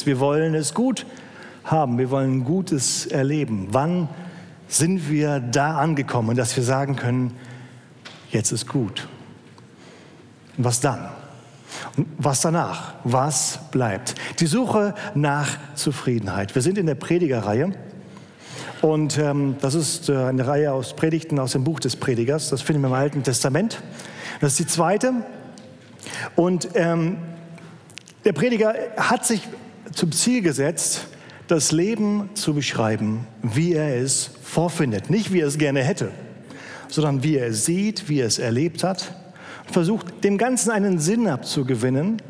Gutes. Wir wollen es gut haben. Wir wollen Gutes erleben. Wann sind wir da angekommen, dass wir sagen können, jetzt ist gut? Und was dann? Und was danach? Was bleibt? Die Suche nach Zufriedenheit. Wir sind in der Predigerreihe. Und ähm, das ist äh, eine Reihe aus Predigten aus dem Buch des Predigers. Das finden wir im Alten Testament. Das ist die zweite. Und ähm, der Prediger hat sich zum Ziel gesetzt, das Leben zu beschreiben, wie er es vorfindet. Nicht wie er es gerne hätte, sondern wie er es sieht, wie er es erlebt hat. Versucht dem Ganzen einen Sinn abzugewinnen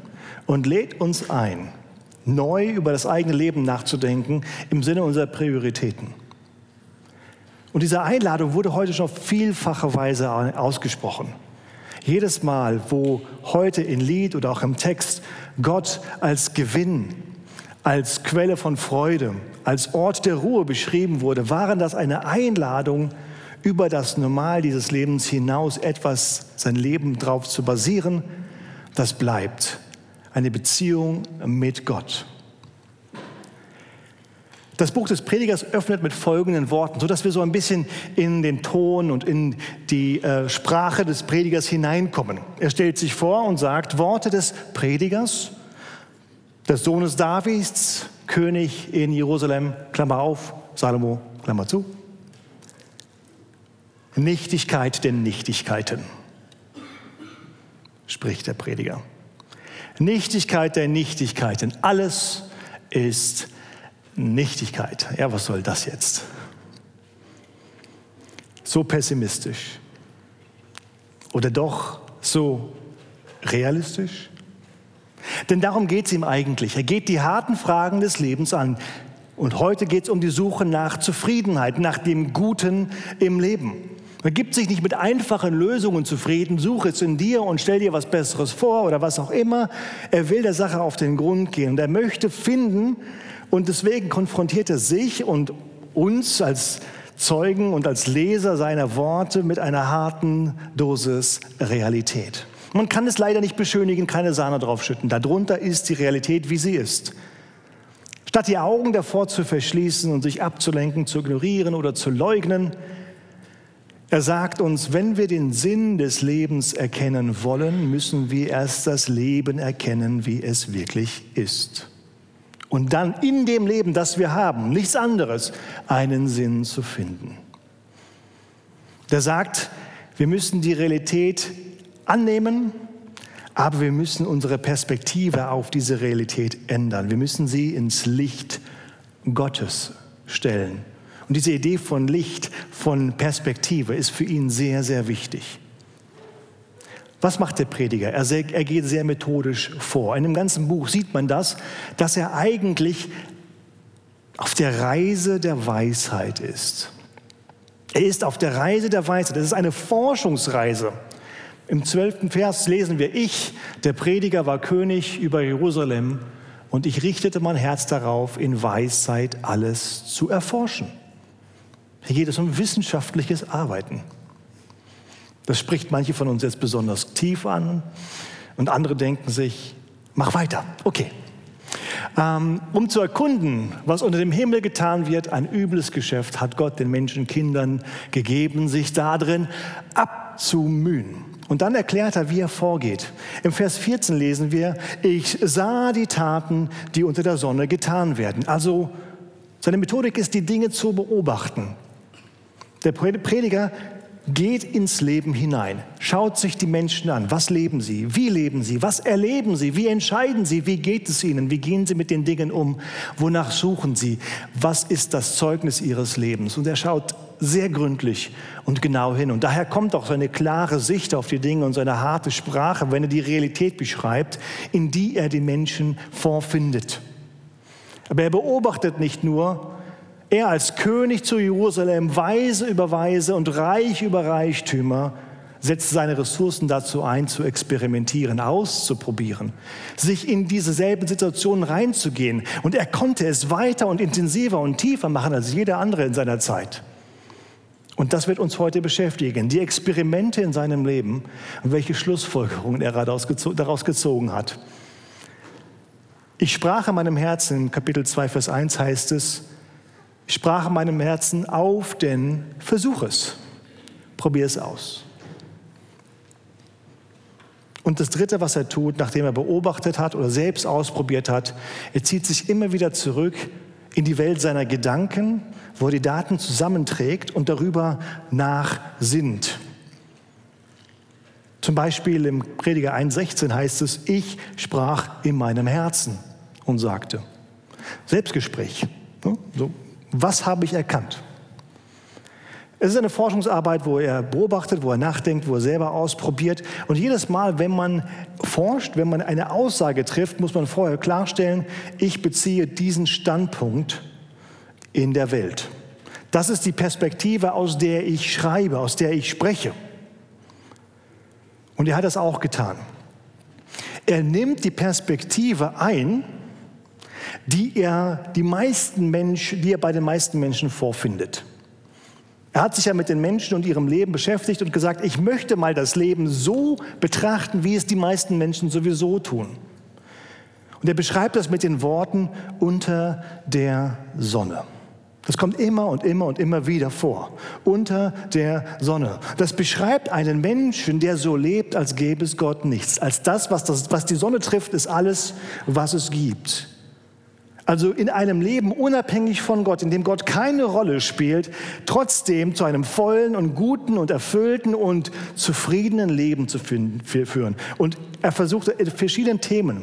und lädt uns ein, neu über das eigene Leben nachzudenken im Sinne unserer Prioritäten. Und diese Einladung wurde heute schon auf vielfache Weise ausgesprochen. Jedes Mal, wo heute in Lied oder auch im Text Gott als Gewinn, als Quelle von Freude, als Ort der Ruhe beschrieben wurde, waren das eine Einladung, über das Normal dieses Lebens hinaus etwas, sein Leben drauf zu basieren, das bleibt. Eine Beziehung mit Gott. Das Buch des Predigers öffnet mit folgenden Worten, sodass wir so ein bisschen in den Ton und in die äh, Sprache des Predigers hineinkommen. Er stellt sich vor und sagt, Worte des Predigers, des Sohnes Davids, König in Jerusalem, Klammer auf, Salomo, Klammer zu. Nichtigkeit der Nichtigkeiten, spricht der Prediger. Nichtigkeit der Nichtigkeiten. Alles ist Nichtigkeit. Ja, was soll das jetzt? So pessimistisch. Oder doch so realistisch? Denn darum geht es ihm eigentlich. Er geht die harten Fragen des Lebens an. Und heute geht es um die Suche nach Zufriedenheit, nach dem Guten im Leben. Er gibt sich nicht mit einfachen Lösungen zufrieden, suche es in dir und stell dir was Besseres vor oder was auch immer. Er will der Sache auf den Grund gehen und er möchte finden, und deswegen konfrontiert er sich und uns als Zeugen und als Leser seiner Worte mit einer harten Dosis Realität. Man kann es leider nicht beschönigen, keine Sahne draufschütten. Darunter ist die Realität, wie sie ist. Statt die Augen davor zu verschließen und sich abzulenken, zu ignorieren oder zu leugnen, er sagt uns, wenn wir den Sinn des Lebens erkennen wollen, müssen wir erst das Leben erkennen, wie es wirklich ist und dann in dem Leben, das wir haben, nichts anderes, einen Sinn zu finden. Der sagt, wir müssen die Realität annehmen, aber wir müssen unsere Perspektive auf diese Realität ändern. Wir müssen sie ins Licht Gottes stellen. Und diese Idee von Licht, von Perspektive ist für ihn sehr, sehr wichtig. Was macht der Prediger? Er, sehr, er geht sehr methodisch vor. In dem ganzen Buch sieht man das, dass er eigentlich auf der Reise der Weisheit ist. Er ist auf der Reise der Weisheit. Das ist eine Forschungsreise. Im zwölften Vers lesen wir, ich, der Prediger, war König über Jerusalem und ich richtete mein Herz darauf, in Weisheit alles zu erforschen. Hier geht es um wissenschaftliches Arbeiten. Das spricht manche von uns jetzt besonders tief an und andere denken sich, mach weiter, okay. Ähm, um zu erkunden, was unter dem Himmel getan wird, ein übles Geschäft hat Gott den Menschen Kindern gegeben, sich darin abzumühen. Und dann erklärt er, wie er vorgeht. Im Vers 14 lesen wir, ich sah die Taten, die unter der Sonne getan werden. Also seine Methodik ist, die Dinge zu beobachten. Der Prediger geht ins Leben hinein, schaut sich die Menschen an. Was leben sie? Wie leben sie? Was erleben sie? Wie entscheiden sie? Wie geht es ihnen? Wie gehen sie mit den Dingen um? Wonach suchen sie? Was ist das Zeugnis ihres Lebens? Und er schaut sehr gründlich und genau hin. Und daher kommt auch seine klare Sicht auf die Dinge und seine harte Sprache, wenn er die Realität beschreibt, in die er die Menschen vorfindet. Aber er beobachtet nicht nur, er als König zu Jerusalem, weise über Weise und reich über Reichtümer, setzt seine Ressourcen dazu ein, zu experimentieren, auszuprobieren, sich in diese selben Situationen reinzugehen. Und er konnte es weiter und intensiver und tiefer machen als jeder andere in seiner Zeit. Und das wird uns heute beschäftigen, die Experimente in seinem Leben und welche Schlussfolgerungen er daraus gezogen hat. Ich sprach in meinem Herzen, Kapitel 2, Vers 1 heißt es, sprach in meinem Herzen auf, denn versuch es. Probier es aus. Und das Dritte, was er tut, nachdem er beobachtet hat oder selbst ausprobiert hat, er zieht sich immer wieder zurück in die Welt seiner Gedanken, wo er die Daten zusammenträgt und darüber nachsinnt. Zum Beispiel im Prediger 1,16 heißt es, ich sprach in meinem Herzen und sagte. Selbstgespräch. Ne? So, was habe ich erkannt? Es ist eine Forschungsarbeit, wo er beobachtet, wo er nachdenkt, wo er selber ausprobiert. Und jedes Mal, wenn man forscht, wenn man eine Aussage trifft, muss man vorher klarstellen, ich beziehe diesen Standpunkt in der Welt. Das ist die Perspektive, aus der ich schreibe, aus der ich spreche. Und er hat das auch getan. Er nimmt die Perspektive ein, die er, die meisten Menschen, die er bei den meisten Menschen vorfindet. Er hat sich ja mit den Menschen und ihrem Leben beschäftigt und gesagt, ich möchte mal das Leben so betrachten, wie es die meisten Menschen sowieso tun. Und er beschreibt das mit den Worten unter der Sonne. Das kommt immer und immer und immer wieder vor. Unter der Sonne. Das beschreibt einen Menschen, der so lebt, als gäbe es Gott nichts. Als das, was, das, was die Sonne trifft, ist alles, was es gibt. Also in einem Leben unabhängig von Gott, in dem Gott keine Rolle spielt, trotzdem zu einem vollen und guten und erfüllten und zufriedenen Leben zu führen. Und er versucht verschiedene Themen.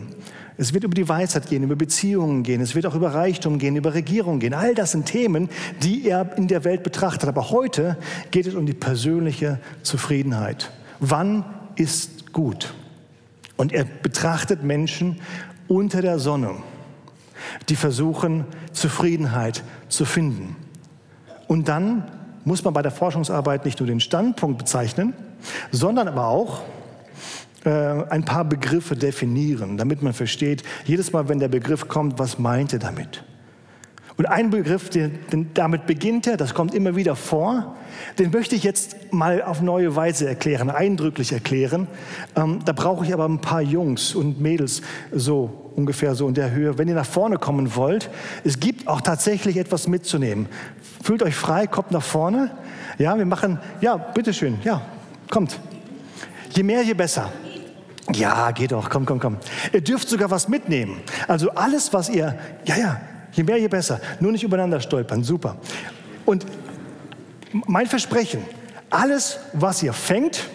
Es wird über die Weisheit gehen, über Beziehungen gehen, es wird auch über Reichtum gehen, über Regierung gehen. All das sind Themen, die er in der Welt betrachtet. Aber heute geht es um die persönliche Zufriedenheit. Wann ist gut? Und er betrachtet Menschen unter der Sonne die versuchen, Zufriedenheit zu finden. Und dann muss man bei der Forschungsarbeit nicht nur den Standpunkt bezeichnen, sondern aber auch äh, ein paar Begriffe definieren, damit man versteht, jedes Mal, wenn der Begriff kommt, was meint er damit. Und ein Begriff, den, den, damit beginnt er, das kommt immer wieder vor, den möchte ich jetzt mal auf neue Weise erklären, eindrücklich erklären. Ähm, da brauche ich aber ein paar Jungs und Mädels so ungefähr so in der Höhe. Wenn ihr nach vorne kommen wollt, es gibt auch tatsächlich etwas mitzunehmen. Fühlt euch frei, kommt nach vorne. Ja, wir machen, ja, bitteschön, ja, kommt. Je mehr, je besser. Ja, geht doch, komm, komm, komm. Ihr dürft sogar was mitnehmen. Also alles, was ihr, ja, ja, Je mehr, je besser. Nur nicht übereinander stolpern. Super. Und mein Versprechen, alles, was ihr fängt,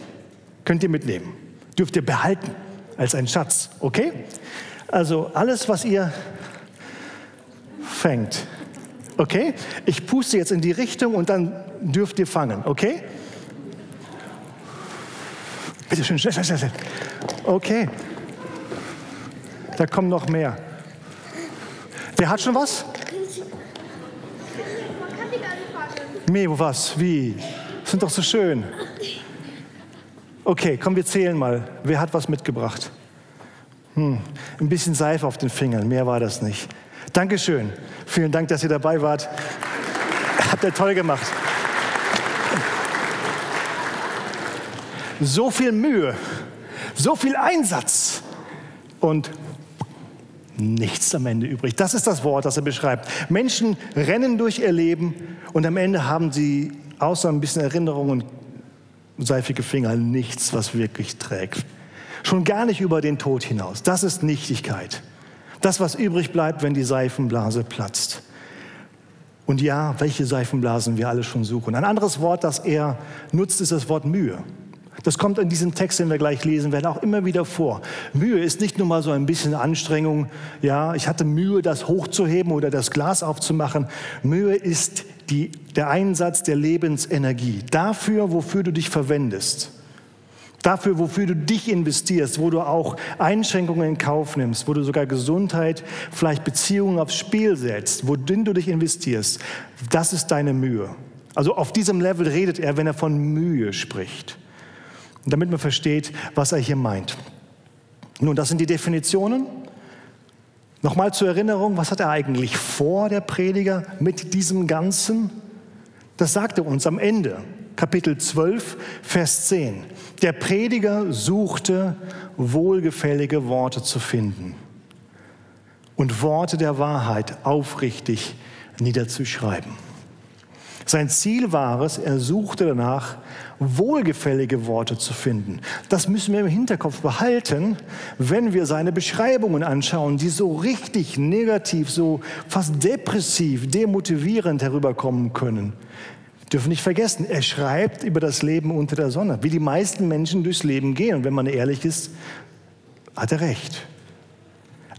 könnt ihr mitnehmen. Dürft ihr behalten als ein Schatz. Okay? Also alles, was ihr fängt. Okay? Ich puste jetzt in die Richtung und dann dürft ihr fangen. Okay? Bitte schön, schnell, schnell, schnell. Okay. Da kommen noch mehr. Wer hat schon was? Nee, wo was? Wie? Sind doch so schön. Okay, komm, wir zählen mal. Wer hat was mitgebracht? Hm, ein bisschen Seife auf den Fingern, mehr war das nicht. Dankeschön. Vielen Dank, dass ihr dabei wart. Habt ihr toll gemacht. So viel Mühe, so viel Einsatz und nichts am Ende übrig. Das ist das Wort, das er beschreibt. Menschen rennen durch ihr Leben und am Ende haben sie außer ein bisschen Erinnerung und seifige Finger nichts, was wirklich trägt. Schon gar nicht über den Tod hinaus. Das ist Nichtigkeit. Das, was übrig bleibt, wenn die Seifenblase platzt. Und ja, welche Seifenblasen wir alle schon suchen. Ein anderes Wort, das er nutzt, ist das Wort Mühe. Das kommt in diesem Text, den wir gleich lesen werden, auch immer wieder vor. Mühe ist nicht nur mal so ein bisschen Anstrengung. Ja, ich hatte Mühe, das hochzuheben oder das Glas aufzumachen. Mühe ist die, der Einsatz der Lebensenergie. Dafür, wofür du dich verwendest. Dafür, wofür du dich investierst, wo du auch Einschränkungen in Kauf nimmst, wo du sogar Gesundheit, vielleicht Beziehungen aufs Spiel setzt, worin du dich investierst. Das ist deine Mühe. Also auf diesem Level redet er, wenn er von Mühe spricht damit man versteht, was er hier meint. Nun, das sind die Definitionen. Nochmal zur Erinnerung, was hat er eigentlich vor, der Prediger, mit diesem Ganzen? Das sagt er uns am Ende, Kapitel 12, Vers 10. Der Prediger suchte, wohlgefällige Worte zu finden. und Worte der Wahrheit aufrichtig niederzuschreiben. Sein Ziel war es, er suchte danach, wohlgefällige Worte zu finden. Das müssen wir im Hinterkopf behalten, wenn wir seine Beschreibungen anschauen, die so richtig negativ, so fast depressiv, demotivierend herüberkommen können. Dürfen nicht vergessen, er schreibt über das Leben unter der Sonne, wie die meisten Menschen durchs Leben gehen. Und wenn man ehrlich ist, hat er recht.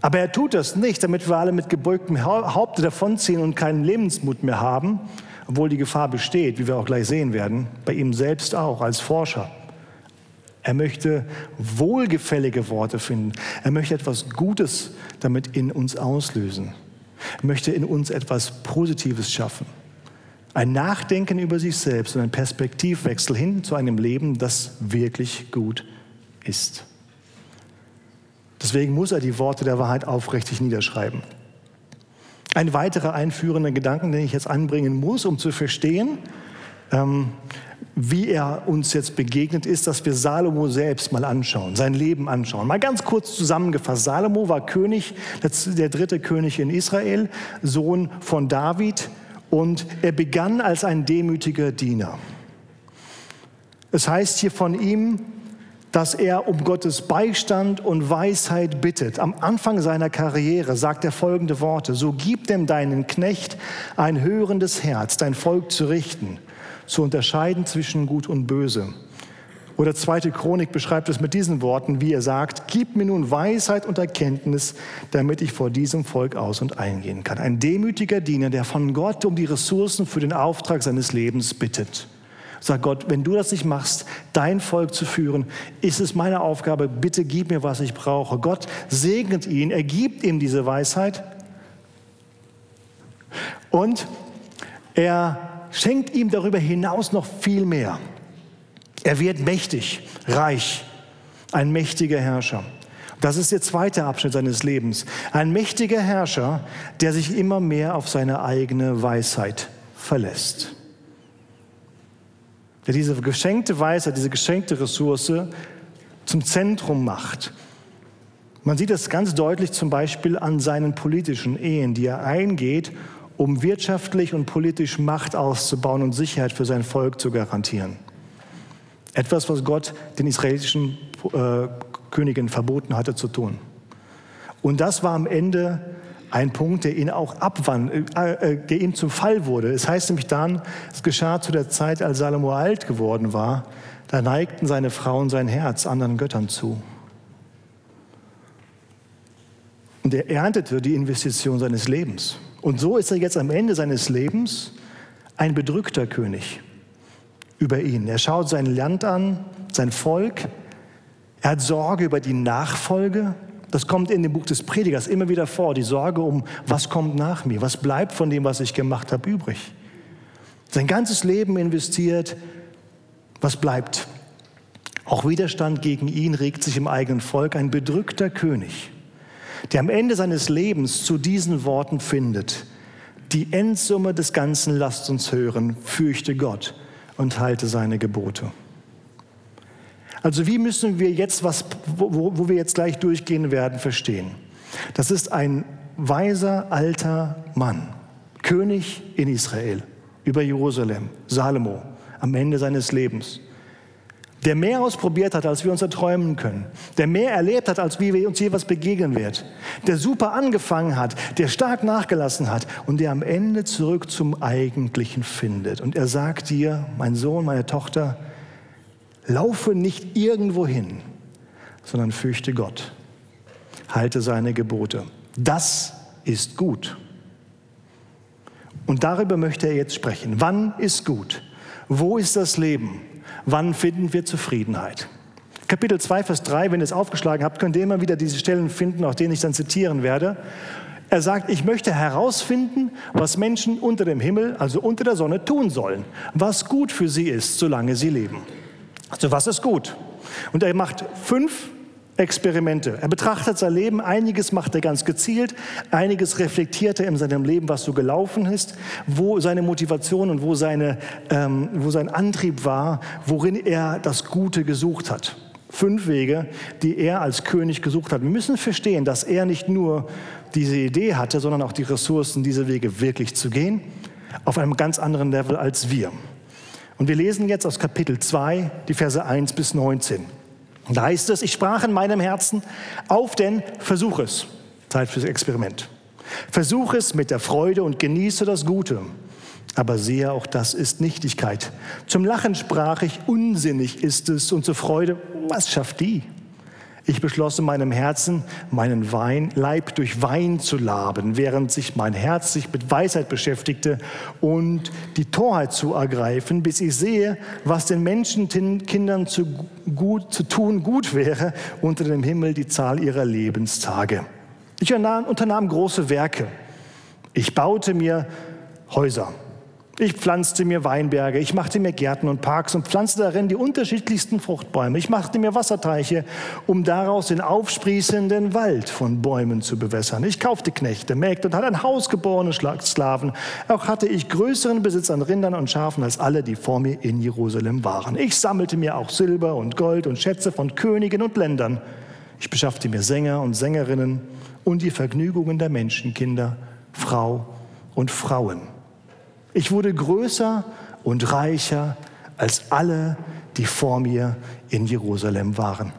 Aber er tut das nicht, damit wir alle mit gebeugtem Haupte davonziehen und keinen Lebensmut mehr haben, obwohl die Gefahr besteht, wie wir auch gleich sehen werden, bei ihm selbst auch als Forscher. Er möchte wohlgefällige Worte finden. Er möchte etwas Gutes damit in uns auslösen. Er möchte in uns etwas Positives schaffen. Ein Nachdenken über sich selbst und ein Perspektivwechsel hin zu einem Leben, das wirklich gut ist. Deswegen muss er die Worte der Wahrheit aufrichtig niederschreiben. Ein weiterer einführender Gedanken, den ich jetzt anbringen muss, um zu verstehen, ähm, wie er uns jetzt begegnet ist, dass wir Salomo selbst mal anschauen, sein Leben anschauen. Mal ganz kurz zusammengefasst. Salomo war König, der dritte König in Israel, Sohn von David und er begann als ein demütiger Diener. Es heißt hier von ihm, dass er um Gottes Beistand und Weisheit bittet. Am Anfang seiner Karriere sagt er folgende Worte, so gib dem deinen Knecht ein hörendes Herz, dein Volk zu richten, zu unterscheiden zwischen Gut und Böse. Oder zweite Chronik beschreibt es mit diesen Worten, wie er sagt, gib mir nun Weisheit und Erkenntnis, damit ich vor diesem Volk aus und eingehen kann. Ein demütiger Diener, der von Gott um die Ressourcen für den Auftrag seines Lebens bittet. Sag Gott, wenn du das nicht machst, dein Volk zu führen, ist es meine Aufgabe, bitte gib mir, was ich brauche. Gott segnet ihn, er gibt ihm diese Weisheit und er schenkt ihm darüber hinaus noch viel mehr. Er wird mächtig, reich, ein mächtiger Herrscher. Das ist der zweite Abschnitt seines Lebens. Ein mächtiger Herrscher, der sich immer mehr auf seine eigene Weisheit verlässt der diese geschenkte Weisheit, diese geschenkte Ressource zum Zentrum macht. Man sieht das ganz deutlich zum Beispiel an seinen politischen Ehen, die er eingeht, um wirtschaftlich und politisch Macht auszubauen und Sicherheit für sein Volk zu garantieren. Etwas, was Gott den israelischen äh, Königen verboten hatte zu tun. Und das war am Ende ein Punkt, der ihn auch abwand, äh, äh, der ihm zum Fall wurde. Es heißt nämlich dann, es geschah zu der Zeit, als Salomo alt geworden war, da neigten seine Frauen sein Herz anderen Göttern zu. Und er erntete die Investition seines Lebens. Und so ist er jetzt am Ende seines Lebens ein bedrückter König über ihn. Er schaut sein Land an, sein Volk. Er hat Sorge über die Nachfolge. Das kommt in dem Buch des Predigers immer wieder vor, die Sorge um, was kommt nach mir, was bleibt von dem, was ich gemacht habe, übrig. Sein ganzes Leben investiert, was bleibt? Auch Widerstand gegen ihn regt sich im eigenen Volk, ein bedrückter König, der am Ende seines Lebens zu diesen Worten findet, die Endsumme des Ganzen lasst uns hören, fürchte Gott und halte seine Gebote. Also wie müssen wir jetzt was, wo, wo wir jetzt gleich durchgehen werden, verstehen? Das ist ein weiser alter Mann, König in Israel, über Jerusalem, Salomo, am Ende seines Lebens, der mehr ausprobiert hat, als wir uns erträumen können, der mehr erlebt hat, als wie wir uns je was begegnen wird, der super angefangen hat, der stark nachgelassen hat und der am Ende zurück zum Eigentlichen findet. Und er sagt dir, mein Sohn, meine Tochter, Laufe nicht irgendwo hin, sondern fürchte Gott. Halte seine Gebote. Das ist gut. Und darüber möchte er jetzt sprechen. Wann ist gut? Wo ist das Leben? Wann finden wir Zufriedenheit? Kapitel 2, Vers 3, wenn ihr es aufgeschlagen habt, könnt ihr immer wieder diese Stellen finden, auch denen ich dann zitieren werde. Er sagt, ich möchte herausfinden, was Menschen unter dem Himmel, also unter der Sonne, tun sollen, was gut für sie ist, solange sie leben. Also was ist gut? Und er macht fünf Experimente. Er betrachtet sein Leben, einiges macht er ganz gezielt, einiges reflektiert er in seinem Leben, was so gelaufen ist, wo seine Motivation und wo, seine, ähm, wo sein Antrieb war, worin er das Gute gesucht hat. Fünf Wege, die er als König gesucht hat. Wir müssen verstehen, dass er nicht nur diese Idee hatte, sondern auch die Ressourcen, diese Wege wirklich zu gehen, auf einem ganz anderen Level als wir. Und wir lesen jetzt aus Kapitel 2 die Verse 1 bis 19. Und da heißt es, ich sprach in meinem Herzen, auf denn versuch es. Zeit fürs Experiment. Versuch es mit der Freude und genieße das Gute. Aber siehe, auch das ist Nichtigkeit. Zum Lachen sprach ich, unsinnig ist es, und zur Freude, was schafft die? Ich beschloss in meinem Herzen, meinen Wein, Leib durch Wein zu laben, während sich mein Herz sich mit Weisheit beschäftigte und die Torheit zu ergreifen, bis ich sehe, was den Menschenkindern zu, gut, zu tun gut wäre, unter dem Himmel die Zahl ihrer Lebenstage. Ich unternahm große Werke. Ich baute mir Häuser ich pflanzte mir Weinberge, ich machte mir Gärten und Parks und pflanzte darin die unterschiedlichsten Fruchtbäume. Ich machte mir Wasserteiche, um daraus den aufsprießenden Wald von Bäumen zu bewässern. Ich kaufte Knechte, Mägde und hatte ein Haus geborene Sklaven. Auch hatte ich größeren Besitz an Rindern und Schafen als alle, die vor mir in Jerusalem waren. Ich sammelte mir auch Silber und Gold und Schätze von Königen und Ländern. Ich beschaffte mir Sänger und Sängerinnen und die Vergnügungen der Menschenkinder, Frau und Frauen. Ich wurde größer und reicher als alle, die vor mir in Jerusalem waren.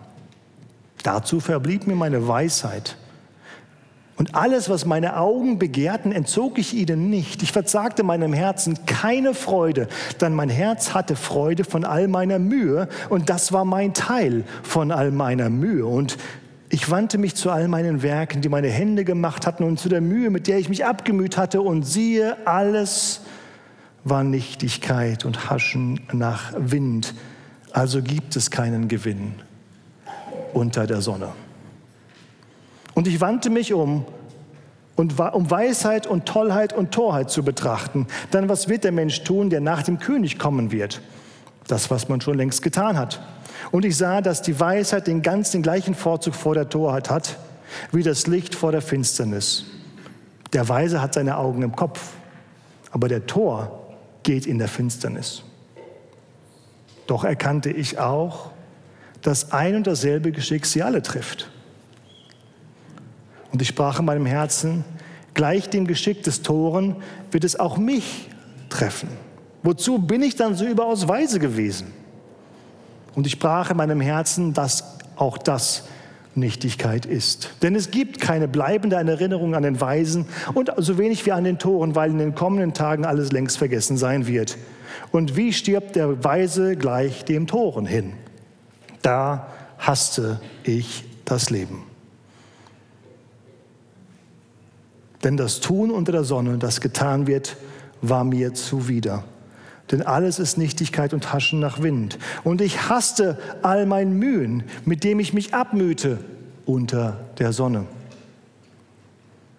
Dazu verblieb mir meine Weisheit. Und alles, was meine Augen begehrten, entzog ich ihnen nicht. Ich verzagte meinem Herzen keine Freude, denn mein Herz hatte Freude von all meiner Mühe und das war mein Teil von all meiner Mühe. Und ich wandte mich zu all meinen Werken, die meine Hände gemacht hatten und zu der Mühe, mit der ich mich abgemüht hatte und siehe, alles war Nichtigkeit und Haschen nach Wind. Also gibt es keinen Gewinn unter der Sonne. Und ich wandte mich um, um Weisheit und Tollheit und Torheit zu betrachten. Dann was wird der Mensch tun, der nach dem König kommen wird? Das, was man schon längst getan hat. Und ich sah, dass die Weisheit den ganz den gleichen Vorzug vor der Torheit hat, wie das Licht vor der Finsternis. Der Weise hat seine Augen im Kopf, aber der Tor geht in der Finsternis. Doch erkannte ich auch, dass ein und dasselbe Geschick sie alle trifft. Und ich sprach in meinem Herzen, gleich dem Geschick des Toren wird es auch mich treffen. Wozu bin ich dann so überaus weise gewesen? Und ich sprach in meinem Herzen, dass auch das Nichtigkeit ist. Denn es gibt keine bleibende Erinnerung an den Weisen und so wenig wie an den Toren, weil in den kommenden Tagen alles längst vergessen sein wird. Und wie stirbt der Weise gleich dem Toren hin? Da hasste ich das Leben. Denn das Tun unter der Sonne, das getan wird, war mir zuwider. Denn alles ist Nichtigkeit und Haschen nach Wind. Und ich hasste all mein Mühen, mit dem ich mich abmühte unter der Sonne.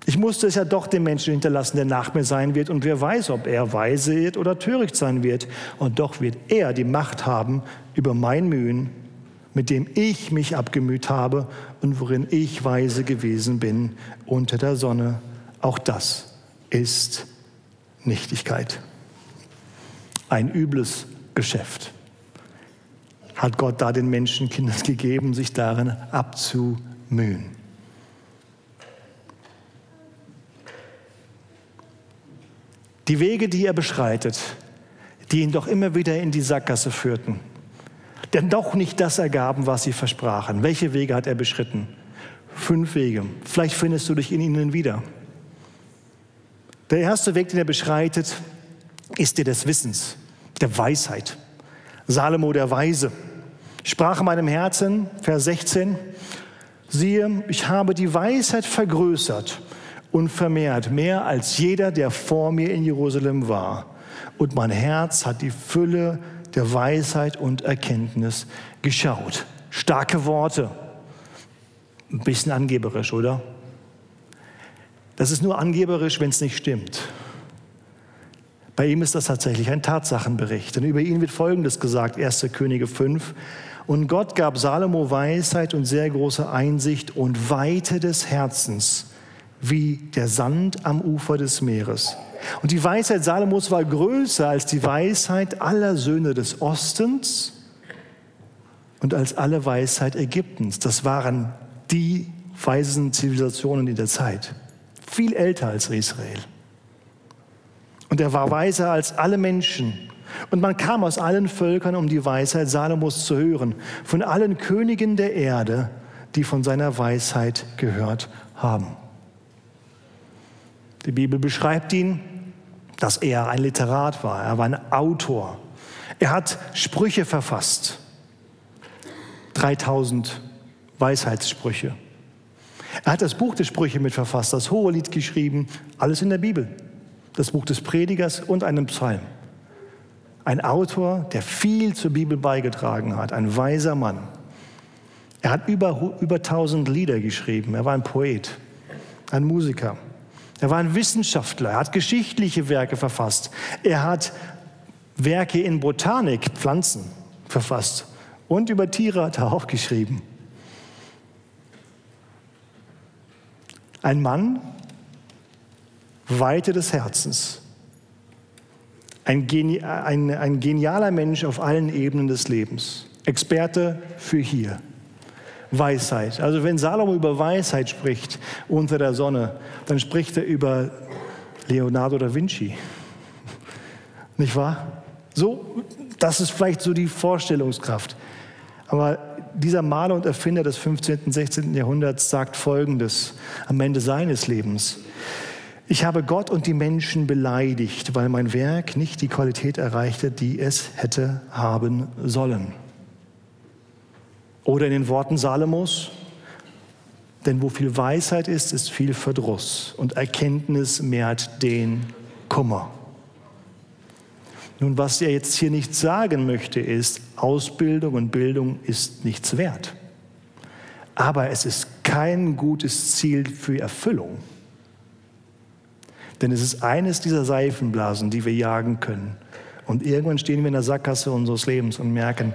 Ich musste es ja doch dem Menschen hinterlassen, der nach mir sein wird. Und wer weiß, ob er weise wird oder töricht sein wird. Und doch wird er die Macht haben über mein Mühen, mit dem ich mich abgemüht habe und worin ich weise gewesen bin unter der Sonne. Auch das ist Nichtigkeit ein übles Geschäft. Hat Gott da den Menschenkindern gegeben, sich darin abzumühen. Die Wege, die er beschreitet, die ihn doch immer wieder in die Sackgasse führten, denn doch nicht das ergaben, was sie versprachen. Welche Wege hat er beschritten? Fünf Wege. Vielleicht findest du dich in ihnen wieder. Der erste Weg, den er beschreitet, ist der des Wissens, der Weisheit. Salomo der Weise sprach in meinem Herzen, Vers 16, siehe, ich habe die Weisheit vergrößert und vermehrt, mehr als jeder, der vor mir in Jerusalem war. Und mein Herz hat die Fülle der Weisheit und Erkenntnis geschaut. Starke Worte. Ein bisschen angeberisch, oder? Das ist nur angeberisch, wenn es nicht stimmt. Bei ihm ist das tatsächlich ein Tatsachenbericht. Denn über ihn wird Folgendes gesagt, 1. Könige 5. Und Gott gab Salomo Weisheit und sehr große Einsicht und Weite des Herzens, wie der Sand am Ufer des Meeres. Und die Weisheit Salomos war größer als die Weisheit aller Söhne des Ostens und als alle Weisheit Ägyptens. Das waren die weisen Zivilisationen in der Zeit. viel älter als Israel. Und er war weiser als alle Menschen. Und man kam aus allen Völkern, um die Weisheit Salomos zu hören, von allen Königen der Erde, die von seiner Weisheit gehört haben. Die Bibel beschreibt ihn, dass er ein Literat war, er war ein Autor. Er hat Sprüche verfasst, 3000 Weisheitssprüche. Er hat das Buch der Sprüche mitverfasst, das Hohelied geschrieben, alles in der Bibel. Das Buch des Predigers und einen Psalm. Ein Autor, der viel zur Bibel beigetragen hat, ein weiser Mann. Er hat über, über 1000 Lieder geschrieben. Er war ein Poet, ein Musiker. Er war ein Wissenschaftler. Er hat geschichtliche Werke verfasst. Er hat Werke in Botanik, Pflanzen, verfasst. Und über Tiere hat er auch geschrieben. Ein Mann, Weite des Herzens. Ein, Geni ein, ein genialer Mensch auf allen Ebenen des Lebens. Experte für hier. Weisheit. Also wenn Salomo über Weisheit spricht unter der Sonne, dann spricht er über Leonardo da Vinci. Nicht wahr? So, das ist vielleicht so die Vorstellungskraft. Aber dieser Maler und Erfinder des 15. und 16. Jahrhunderts sagt Folgendes am Ende seines Lebens. Ich habe Gott und die Menschen beleidigt, weil mein Werk nicht die Qualität erreichte, die es hätte haben sollen. Oder in den Worten Salomos, denn wo viel Weisheit ist, ist viel Verdruss und Erkenntnis mehrt den Kummer. Nun, was er jetzt hier nicht sagen möchte, ist, Ausbildung und Bildung ist nichts wert. Aber es ist kein gutes Ziel für Erfüllung. Denn es ist eines dieser Seifenblasen, die wir jagen können. Und irgendwann stehen wir in der Sackgasse unseres Lebens und merken,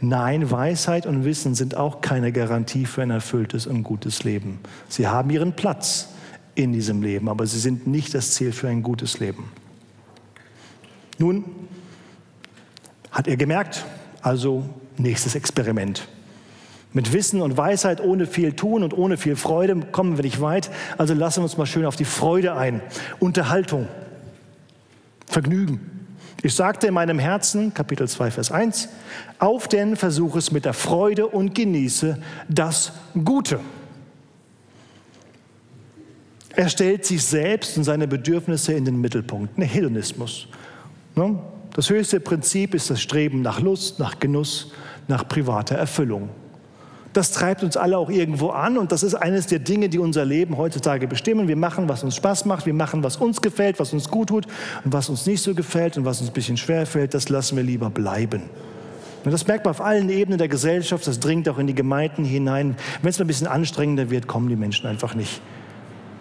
nein, Weisheit und Wissen sind auch keine Garantie für ein erfülltes und gutes Leben. Sie haben ihren Platz in diesem Leben, aber sie sind nicht das Ziel für ein gutes Leben. Nun hat er gemerkt, also nächstes Experiment. Mit Wissen und Weisheit, ohne viel Tun und ohne viel Freude kommen wir nicht weit. Also lassen wir uns mal schön auf die Freude ein. Unterhaltung, Vergnügen. Ich sagte in meinem Herzen, Kapitel 2, Vers 1, auf denn versuche es mit der Freude und genieße das Gute. Er stellt sich selbst und seine Bedürfnisse in den Mittelpunkt. Ein Hedonismus. Ne? Das höchste Prinzip ist das Streben nach Lust, nach Genuss, nach privater Erfüllung. Das treibt uns alle auch irgendwo an und das ist eines der Dinge, die unser Leben heutzutage bestimmen. Wir machen, was uns Spaß macht, wir machen, was uns gefällt, was uns gut tut und was uns nicht so gefällt und was uns ein bisschen schwer fällt, das lassen wir lieber bleiben. Und das merkt man auf allen Ebenen der Gesellschaft, das dringt auch in die Gemeinden hinein. Wenn es ein bisschen anstrengender wird, kommen die Menschen einfach nicht.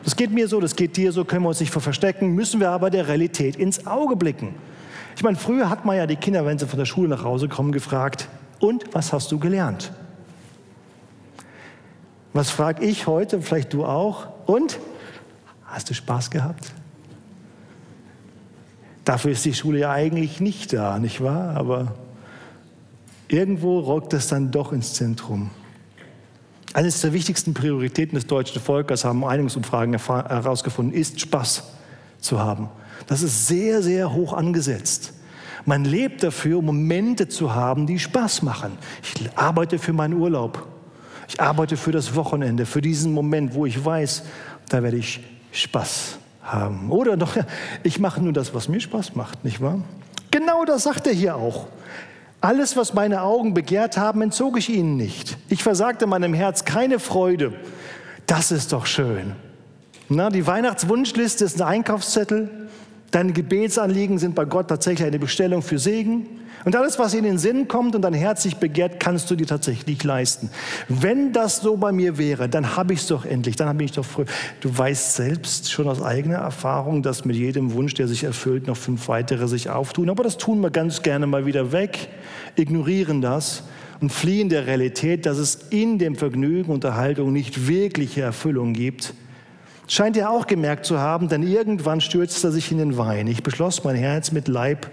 Das geht mir so, das geht dir so, können wir uns nicht vor verstecken, müssen wir aber der Realität ins Auge blicken. Ich meine, früher hat man ja die Kinder, wenn sie von der Schule nach Hause kommen, gefragt, und was hast du gelernt? Was frage ich heute, vielleicht du auch? Und? Hast du Spaß gehabt? Dafür ist die Schule ja eigentlich nicht da, nicht wahr? Aber irgendwo rückt es dann doch ins Zentrum. Eines der wichtigsten Prioritäten des deutschen Volkes, haben Einigungsumfragen herausgefunden, ist Spaß zu haben. Das ist sehr, sehr hoch angesetzt. Man lebt dafür, Momente zu haben, die Spaß machen. Ich arbeite für meinen Urlaub. Ich arbeite für das Wochenende, für diesen Moment, wo ich weiß, da werde ich Spaß haben. Oder doch, ich mache nur das, was mir Spaß macht, nicht wahr? Genau das sagt er hier auch. Alles, was meine Augen begehrt haben, entzog ich ihnen nicht. Ich versagte meinem Herz keine Freude. Das ist doch schön. Na, die Weihnachtswunschliste ist ein Einkaufszettel. Deine Gebetsanliegen sind bei Gott tatsächlich eine Bestellung für Segen. Und alles, was in den Sinn kommt und dein Herz sich begehrt, kannst du dir tatsächlich leisten. Wenn das so bei mir wäre, dann habe ich es doch endlich, dann bin ich doch früh. Du weißt selbst schon aus eigener Erfahrung, dass mit jedem Wunsch, der sich erfüllt, noch fünf weitere sich auftun. Aber das tun wir ganz gerne mal wieder weg, ignorieren das und fliehen der Realität, dass es in dem Vergnügen und Erhaltung nicht wirkliche Erfüllung gibt Scheint er auch gemerkt zu haben, denn irgendwann stürzte er sich in den Wein. Ich beschloss, mein Herz mit Leib,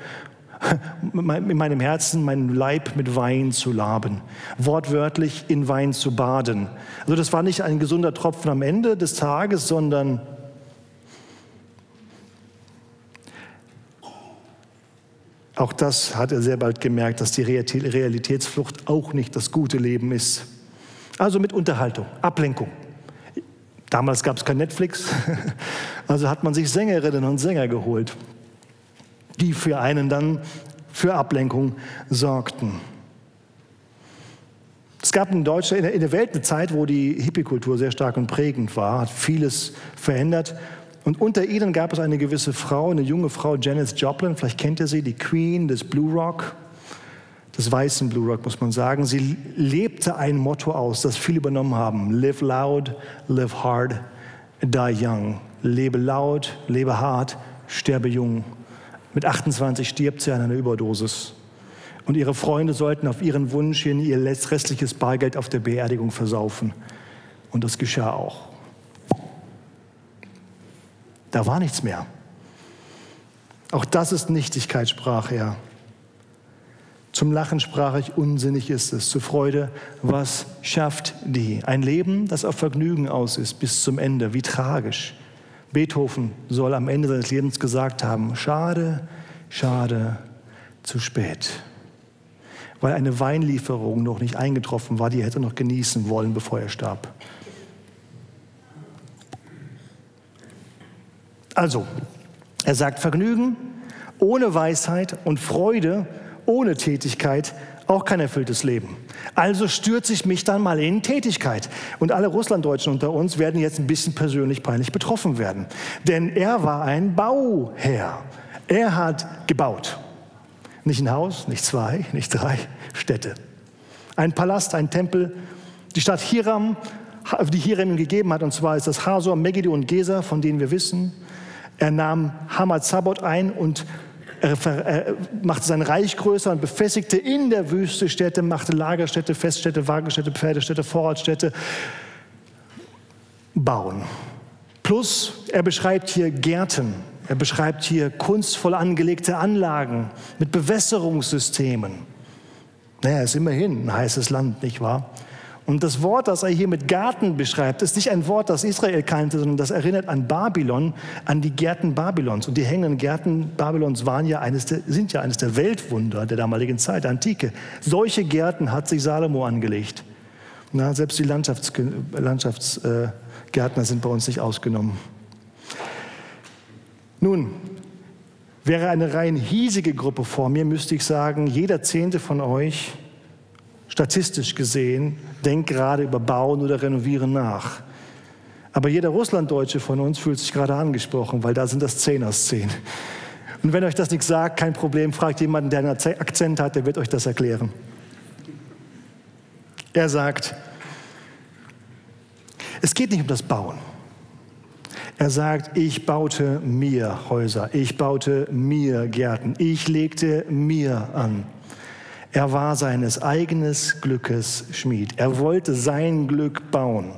in meinem Herzen, meinen Leib mit Wein zu laben, wortwörtlich in Wein zu baden. Also das war nicht ein gesunder Tropfen am Ende des Tages, sondern auch das hat er sehr bald gemerkt, dass die Realitätsflucht auch nicht das gute Leben ist. Also mit Unterhaltung, Ablenkung. Damals gab es kein Netflix, also hat man sich Sängerinnen und Sänger geholt die für einen dann für Ablenkung sorgten. Es gab in Deutschland, in der Welt eine Zeit, wo die Hippie-Kultur sehr stark und prägend war, hat vieles verändert. Und unter ihnen gab es eine gewisse Frau, eine junge Frau, Janis Joplin, vielleicht kennt ihr sie, die Queen des Blue Rock, des weißen Blue Rock, muss man sagen. Sie lebte ein Motto aus, das viele übernommen haben. Live loud, live hard, die young. Lebe laut, lebe hart, sterbe jung. Mit 28 stirbt sie an einer Überdosis. Und ihre Freunde sollten auf ihren Wunsch hin ihr restliches Bargeld auf der Beerdigung versaufen. Und das geschah auch. Da war nichts mehr. Auch das ist Nichtigkeit, sprach er. Zum Lachen sprach ich, unsinnig ist es. Zur Freude, was schafft die? Ein Leben, das auf Vergnügen aus ist, bis zum Ende. Wie tragisch. Beethoven soll am Ende seines Lebens gesagt haben, schade, schade, zu spät. Weil eine Weinlieferung noch nicht eingetroffen war, die er hätte noch genießen wollen, bevor er starb. Also, er sagt Vergnügen ohne Weisheit und Freude ohne Tätigkeit auch kein erfülltes Leben. Also stürze ich mich dann mal in Tätigkeit. Und alle Russlanddeutschen unter uns werden jetzt ein bisschen persönlich peinlich betroffen werden. Denn er war ein Bauherr. Er hat gebaut. Nicht ein Haus, nicht zwei, nicht drei Städte. Ein Palast, ein Tempel. Die Stadt Hiram, die Hiram ihm gegeben hat, und zwar ist das Hasor, Megiddo und Gesa, von denen wir wissen. Er nahm Hamatzabot ein und er, machte sein Reich größer und befestigte in der Wüste Städte, machte Lagerstädte, Feststädte, Wagenstädte, Pferdestädte, Vorratsstädte. Bauen. Plus, er beschreibt hier Gärten. Er beschreibt hier kunstvoll angelegte Anlagen mit Bewässerungssystemen. Naja, ist immerhin ein heißes Land, nicht wahr? Und das Wort, das er hier mit Garten beschreibt, ist nicht ein Wort, das Israel kannte, sondern das erinnert an Babylon, an die Gärten Babylons. Und die hängenden Gärten Babylons waren ja eines der, sind ja eines der Weltwunder der damaligen Zeit, der Antike. Solche Gärten hat sich Salomo angelegt. Na, selbst die Landschaftsgärtner Landschafts, äh, sind bei uns nicht ausgenommen. Nun, wäre eine rein hiesige Gruppe vor mir, müsste ich sagen, jeder Zehnte von euch statistisch gesehen, denkt gerade über Bauen oder Renovieren nach. Aber jeder Russlanddeutsche von uns fühlt sich gerade angesprochen, weil da sind das 10 aus 10. Und wenn euch das nichts sagt, kein Problem, fragt jemanden, der einen Akzent hat, der wird euch das erklären. Er sagt, es geht nicht um das Bauen. Er sagt, ich baute mir Häuser, ich baute mir Gärten, ich legte mir an. Er war seines eigenen Glückes Schmied. Er wollte sein Glück bauen.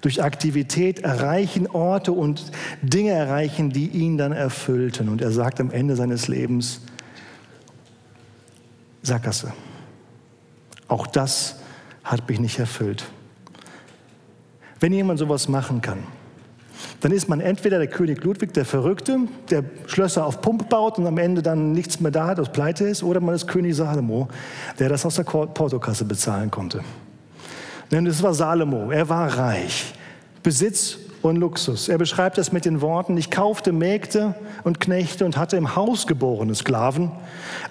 Durch Aktivität erreichen, Orte und Dinge erreichen, die ihn dann erfüllten. Und er sagt am Ende seines Lebens, Sackgasse. Auch das hat mich nicht erfüllt. Wenn jemand sowas machen kann, dann ist man entweder der König Ludwig, der Verrückte, der Schlösser auf Pump baut und am Ende dann nichts mehr da hat, aus pleite ist, oder man ist König Salomo, der das aus der Portokasse bezahlen konnte. Denn es war Salomo, er war reich, Besitz und Luxus. Er beschreibt das mit den Worten, ich kaufte Mägde und Knechte und hatte im Haus geborene Sklaven.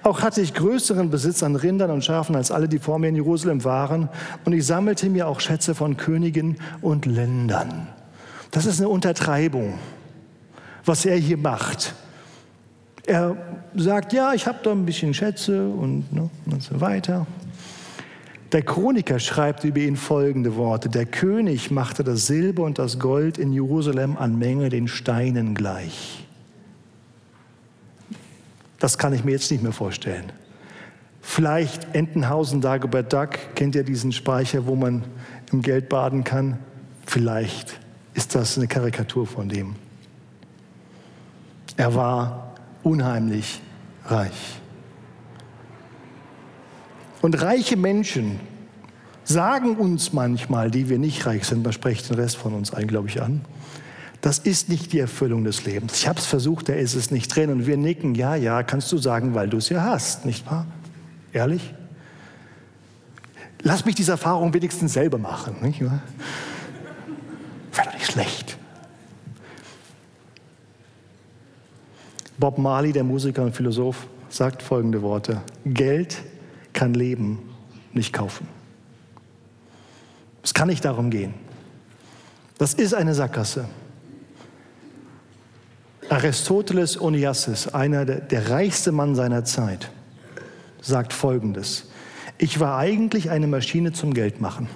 Auch hatte ich größeren Besitz an Rindern und Schafen als alle, die vor mir in Jerusalem waren. Und ich sammelte mir auch Schätze von Königen und Ländern. Das ist eine Untertreibung, was er hier macht. Er sagt, ja, ich habe da ein bisschen Schätze und, ne, und so weiter. Der Chroniker schreibt über ihn folgende Worte. Der König machte das Silber und das Gold in Jerusalem an Menge den Steinen gleich. Das kann ich mir jetzt nicht mehr vorstellen. Vielleicht Entenhausen, Dagobert Duck, kennt ihr diesen Speicher, wo man im Geld baden kann? Vielleicht ist das eine Karikatur von dem. Er war unheimlich reich. Und reiche Menschen sagen uns manchmal, die wir nicht reich sind, man spricht den Rest von uns ein, glaube ich, an, Das ist nicht die Erfüllung des Lebens. Ich habe es versucht, da ist es nicht drin. Und wir nicken, ja, ja, kannst du sagen, weil du es ja hast, nicht wahr? Ehrlich? Lass mich diese Erfahrung wenigstens selber machen, nicht wahr? Schlecht. Bob Marley, der Musiker und Philosoph, sagt folgende Worte. Geld kann Leben nicht kaufen. Es kann nicht darum gehen. Das ist eine Sackgasse. Aristoteles Oniassis, einer der, der reichste Mann seiner Zeit, sagt Folgendes. Ich war eigentlich eine Maschine zum Geldmachen.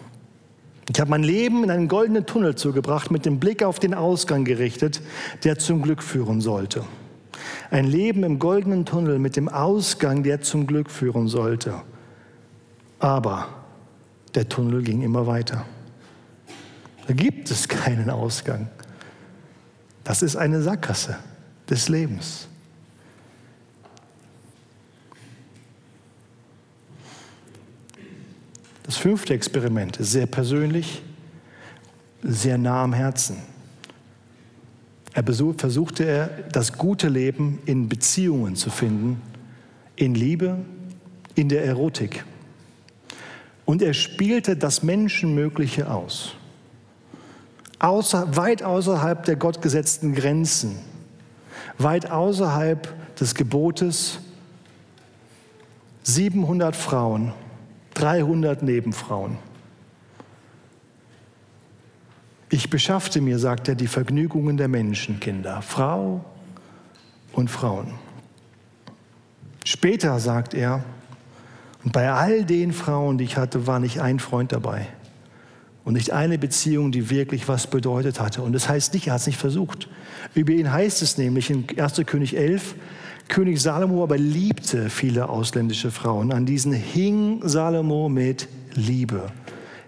Ich habe mein Leben in einen goldenen Tunnel zugebracht, mit dem Blick auf den Ausgang gerichtet, der zum Glück führen sollte. Ein Leben im goldenen Tunnel mit dem Ausgang, der zum Glück führen sollte. Aber der Tunnel ging immer weiter. Da gibt es keinen Ausgang. Das ist eine Sackgasse des Lebens. Das fünfte Experiment ist sehr persönlich, sehr nah am Herzen. Er versuchte er, das gute Leben in Beziehungen zu finden, in Liebe, in der Erotik. Und er spielte das Menschenmögliche aus außer, weit außerhalb der gottgesetzten Grenzen, weit außerhalb des Gebotes 700 Frauen, 300 Nebenfrauen. Ich beschaffte mir, sagt er, die Vergnügungen der Menschenkinder, Frau und Frauen. Später sagt er, und bei all den Frauen, die ich hatte, war nicht ein Freund dabei. Und nicht eine Beziehung, die wirklich was bedeutet hatte. Und das heißt nicht, er hat es nicht versucht. Über ihn heißt es nämlich in 1. König 11, König Salomo aber liebte viele ausländische Frauen. An diesen hing Salomo mit Liebe.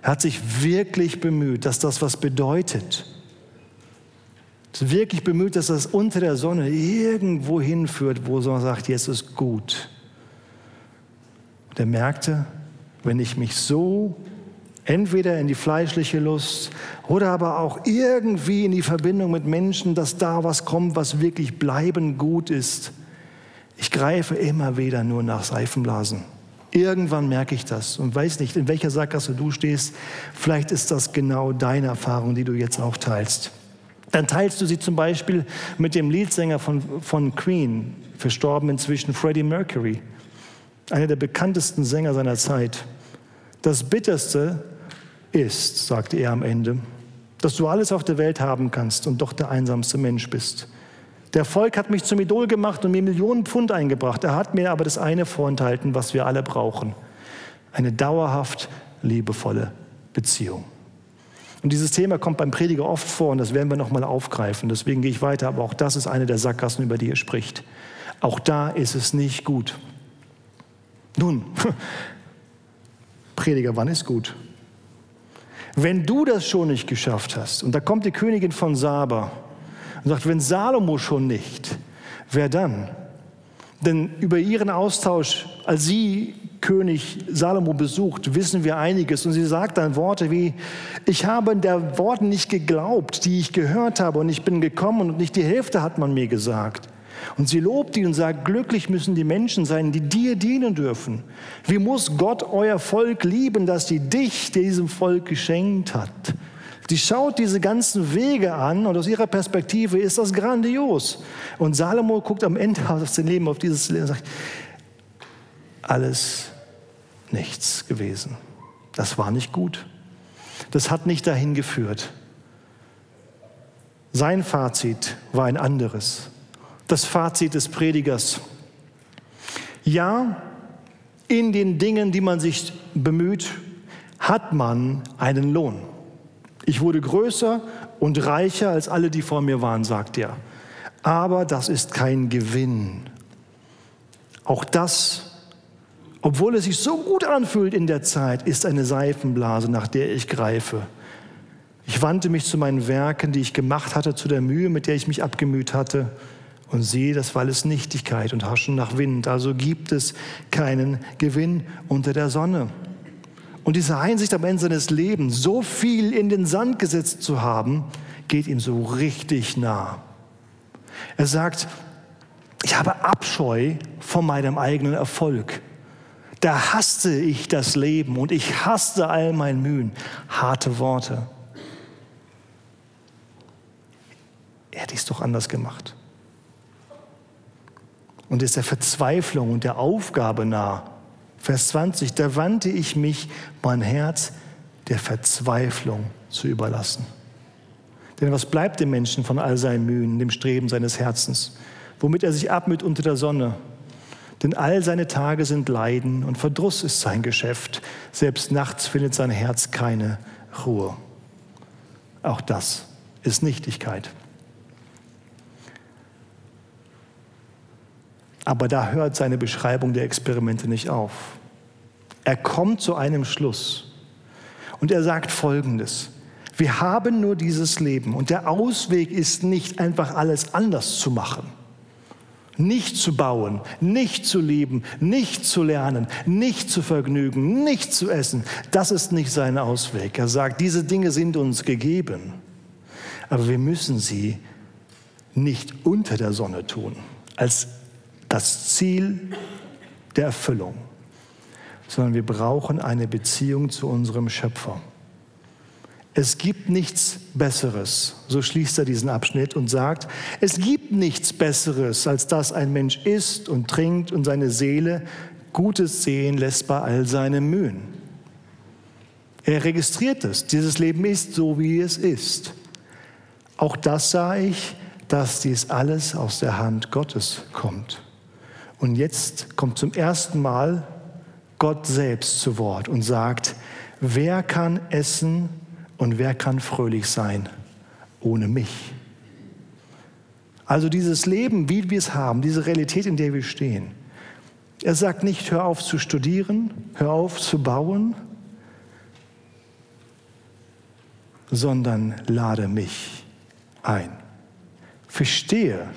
Er hat sich wirklich bemüht, dass das was bedeutet. Er ist wirklich bemüht, dass das unter der Sonne irgendwo hinführt, wo man sagt, jetzt ist gut. Und er merkte, wenn ich mich so Entweder in die fleischliche Lust oder aber auch irgendwie in die Verbindung mit Menschen, dass da was kommt, was wirklich bleibend gut ist. Ich greife immer wieder nur nach Seifenblasen. Irgendwann merke ich das und weiß nicht, in welcher Sackgasse du stehst. Vielleicht ist das genau deine Erfahrung, die du jetzt auch teilst. Dann teilst du sie zum Beispiel mit dem Leadsänger von, von Queen, verstorben inzwischen Freddie Mercury, einer der bekanntesten Sänger seiner Zeit. Das Bitterste ist, sagte er am Ende, dass du alles auf der Welt haben kannst und doch der einsamste Mensch bist. Der Volk hat mich zum Idol gemacht und mir Millionen Pfund eingebracht. Er hat mir aber das eine vorenthalten, was wir alle brauchen. Eine dauerhaft liebevolle Beziehung. Und dieses Thema kommt beim Prediger oft vor und das werden wir nochmal aufgreifen. Deswegen gehe ich weiter, aber auch das ist eine der Sackgassen, über die er spricht. Auch da ist es nicht gut. Nun, Prediger, wann ist gut? Wenn du das schon nicht geschafft hast, und da kommt die Königin von Saba und sagt, wenn Salomo schon nicht, wer dann? Denn über ihren Austausch, als sie König Salomo besucht, wissen wir einiges. Und sie sagt dann Worte wie, ich habe der Worten nicht geglaubt, die ich gehört habe, und ich bin gekommen und nicht die Hälfte hat man mir gesagt. Und sie lobt ihn und sagt, glücklich müssen die Menschen sein, die dir dienen dürfen. Wie muss Gott euer Volk lieben, dass sie dich diesem Volk geschenkt hat? Sie schaut diese ganzen Wege an und aus ihrer Perspektive ist das grandios. Und Salomo guckt am Ende auf sein Leben, auf dieses Leben und sagt, alles nichts gewesen. Das war nicht gut. Das hat nicht dahin geführt. Sein Fazit war ein anderes das Fazit des Predigers. Ja, in den Dingen, die man sich bemüht, hat man einen Lohn. Ich wurde größer und reicher als alle, die vor mir waren, sagt er. Aber das ist kein Gewinn. Auch das, obwohl es sich so gut anfühlt in der Zeit, ist eine Seifenblase, nach der ich greife. Ich wandte mich zu meinen Werken, die ich gemacht hatte, zu der Mühe, mit der ich mich abgemüht hatte und siehe, das war alles Nichtigkeit und Haschen nach Wind. Also gibt es keinen Gewinn unter der Sonne. Und diese Einsicht am Ende seines Lebens, so viel in den Sand gesetzt zu haben, geht ihm so richtig nah. Er sagt, ich habe Abscheu vor meinem eigenen Erfolg. Da hasste ich das Leben und ich hasste all mein Mühen. Harte Worte. Er hätte es doch anders gemacht. Und ist der Verzweiflung und der Aufgabe nah. Vers 20, da wandte ich mich, mein Herz der Verzweiflung zu überlassen. Denn was bleibt dem Menschen von all seinen Mühen, dem Streben seines Herzens, womit er sich abmüht unter der Sonne? Denn all seine Tage sind Leiden und Verdruss ist sein Geschäft. Selbst nachts findet sein Herz keine Ruhe. Auch das ist Nichtigkeit. Aber da hört seine Beschreibung der Experimente nicht auf. Er kommt zu einem Schluss und er sagt Folgendes. Wir haben nur dieses Leben und der Ausweg ist nicht einfach alles anders zu machen. Nicht zu bauen, nicht zu lieben, nicht zu lernen, nicht zu vergnügen, nicht zu essen. Das ist nicht sein Ausweg. Er sagt, diese Dinge sind uns gegeben, aber wir müssen sie nicht unter der Sonne tun, als das Ziel der Erfüllung, sondern wir brauchen eine Beziehung zu unserem Schöpfer. Es gibt nichts Besseres, so schließt er diesen Abschnitt und sagt, es gibt nichts Besseres, als dass ein Mensch isst und trinkt und seine Seele Gutes sehen lässt bei all seinen Mühen. Er registriert es, dieses Leben ist so, wie es ist. Auch das sah ich, dass dies alles aus der Hand Gottes kommt. Und jetzt kommt zum ersten Mal Gott selbst zu Wort und sagt, wer kann essen und wer kann fröhlich sein ohne mich? Also dieses Leben, wie wir es haben, diese Realität, in der wir stehen. Er sagt nicht, hör auf zu studieren, hör auf zu bauen, sondern lade mich ein. Verstehe,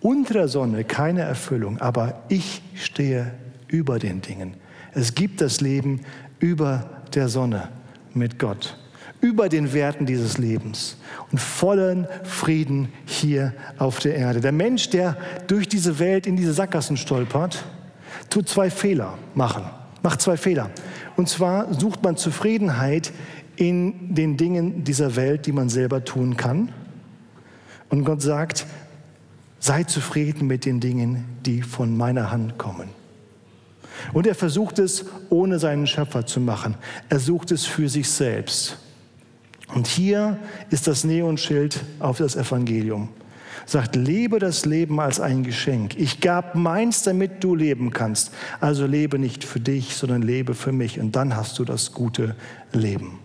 unter der Sonne keine Erfüllung, aber ich stehe über den Dingen. Es gibt das Leben über der Sonne mit Gott, über den Werten dieses Lebens und vollen Frieden hier auf der Erde. Der Mensch, der durch diese Welt in diese Sackgassen stolpert, tut zwei Fehler machen, macht zwei Fehler. Und zwar sucht man Zufriedenheit in den Dingen dieser Welt, die man selber tun kann. Und Gott sagt, Sei zufrieden mit den Dingen, die von meiner Hand kommen. Und er versucht es, ohne seinen Schöpfer zu machen. Er sucht es für sich selbst. Und hier ist das Neonschild auf das Evangelium. Sagt, lebe das Leben als ein Geschenk. Ich gab meins, damit du leben kannst. Also lebe nicht für dich, sondern lebe für mich. Und dann hast du das gute Leben.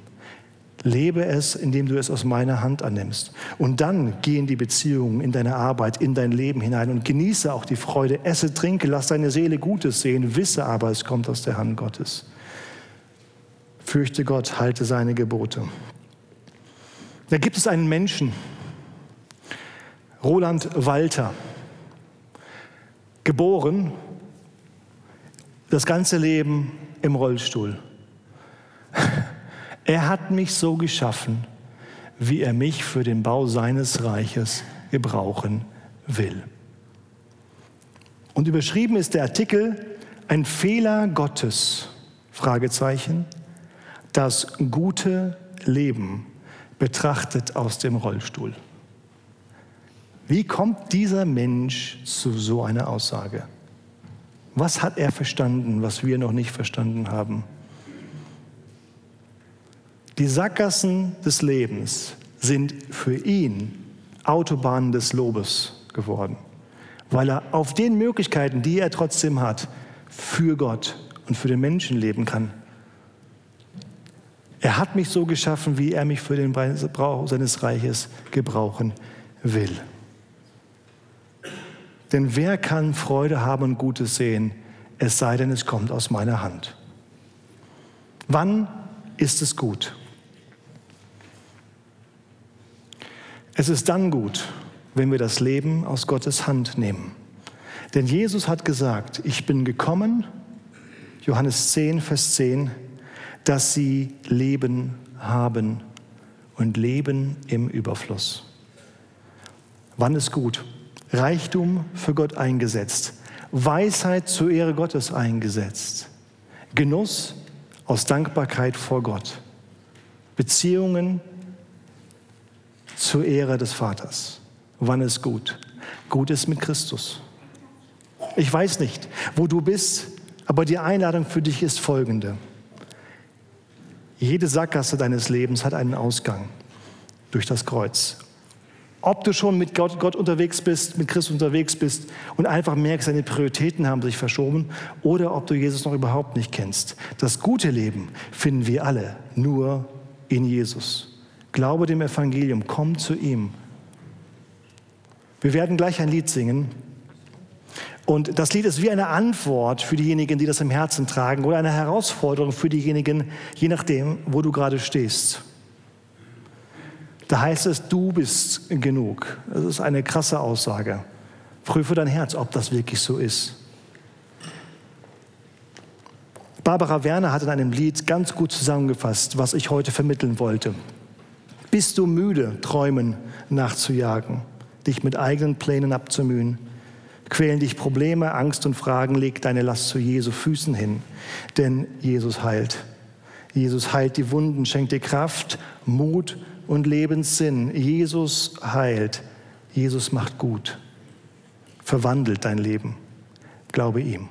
Lebe es, indem du es aus meiner Hand annimmst. Und dann geh in die Beziehungen, in deine Arbeit, in dein Leben hinein und genieße auch die Freude. Esse, trinke, lass deine Seele Gutes sehen. Wisse aber, es kommt aus der Hand Gottes. Fürchte Gott, halte seine Gebote. Da gibt es einen Menschen, Roland Walter, geboren, das ganze Leben im Rollstuhl. Er hat mich so geschaffen, wie er mich für den Bau seines Reiches gebrauchen will. Und überschrieben ist der Artikel ein Fehler Gottes, Fragezeichen, das gute Leben betrachtet aus dem Rollstuhl. Wie kommt dieser Mensch zu so einer Aussage? Was hat er verstanden, was wir noch nicht verstanden haben? Die Sackgassen des Lebens sind für ihn Autobahnen des Lobes geworden, weil er auf den Möglichkeiten, die er trotzdem hat, für Gott und für den Menschen leben kann. Er hat mich so geschaffen, wie er mich für den Brauch seines Reiches gebrauchen will. Denn wer kann Freude haben und Gutes sehen, es sei denn, es kommt aus meiner Hand? Wann ist es gut? Es ist dann gut, wenn wir das Leben aus Gottes Hand nehmen. Denn Jesus hat gesagt, ich bin gekommen, Johannes 10, Vers 10, dass sie Leben haben und Leben im Überfluss. Wann ist gut? Reichtum für Gott eingesetzt, Weisheit zur Ehre Gottes eingesetzt, Genuss aus Dankbarkeit vor Gott, Beziehungen zur Ehre des Vaters. Wann ist gut? Gut ist mit Christus. Ich weiß nicht, wo du bist, aber die Einladung für dich ist folgende. Jede Sackgasse deines Lebens hat einen Ausgang durch das Kreuz. Ob du schon mit Gott, Gott, unterwegs bist, mit Christus unterwegs bist und einfach merkst, deine Prioritäten haben sich verschoben, oder ob du Jesus noch überhaupt nicht kennst. Das gute Leben finden wir alle nur in Jesus. Glaube dem Evangelium, komm zu ihm. Wir werden gleich ein Lied singen. Und das Lied ist wie eine Antwort für diejenigen, die das im Herzen tragen oder eine Herausforderung für diejenigen, je nachdem, wo du gerade stehst. Da heißt es, du bist genug. Das ist eine krasse Aussage. Prüfe dein Herz, ob das wirklich so ist. Barbara Werner hat in einem Lied ganz gut zusammengefasst, was ich heute vermitteln wollte. Bist du müde, Träumen nachzujagen, dich mit eigenen Plänen abzumühen? quälen dich Probleme, Angst und Fragen, leg deine Last zu Jesu Füßen hin, denn Jesus heilt. Jesus heilt die Wunden, schenkt dir Kraft, Mut und Lebenssinn. Jesus heilt. Jesus macht gut. Verwandelt dein Leben. Glaube ihm.